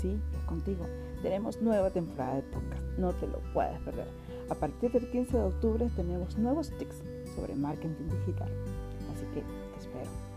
sí, es contigo. Tenemos nueva temporada de podcast, no te lo puedes perder. A partir del 15 de octubre tenemos nuevos tips sobre marketing digital. Así que te espero.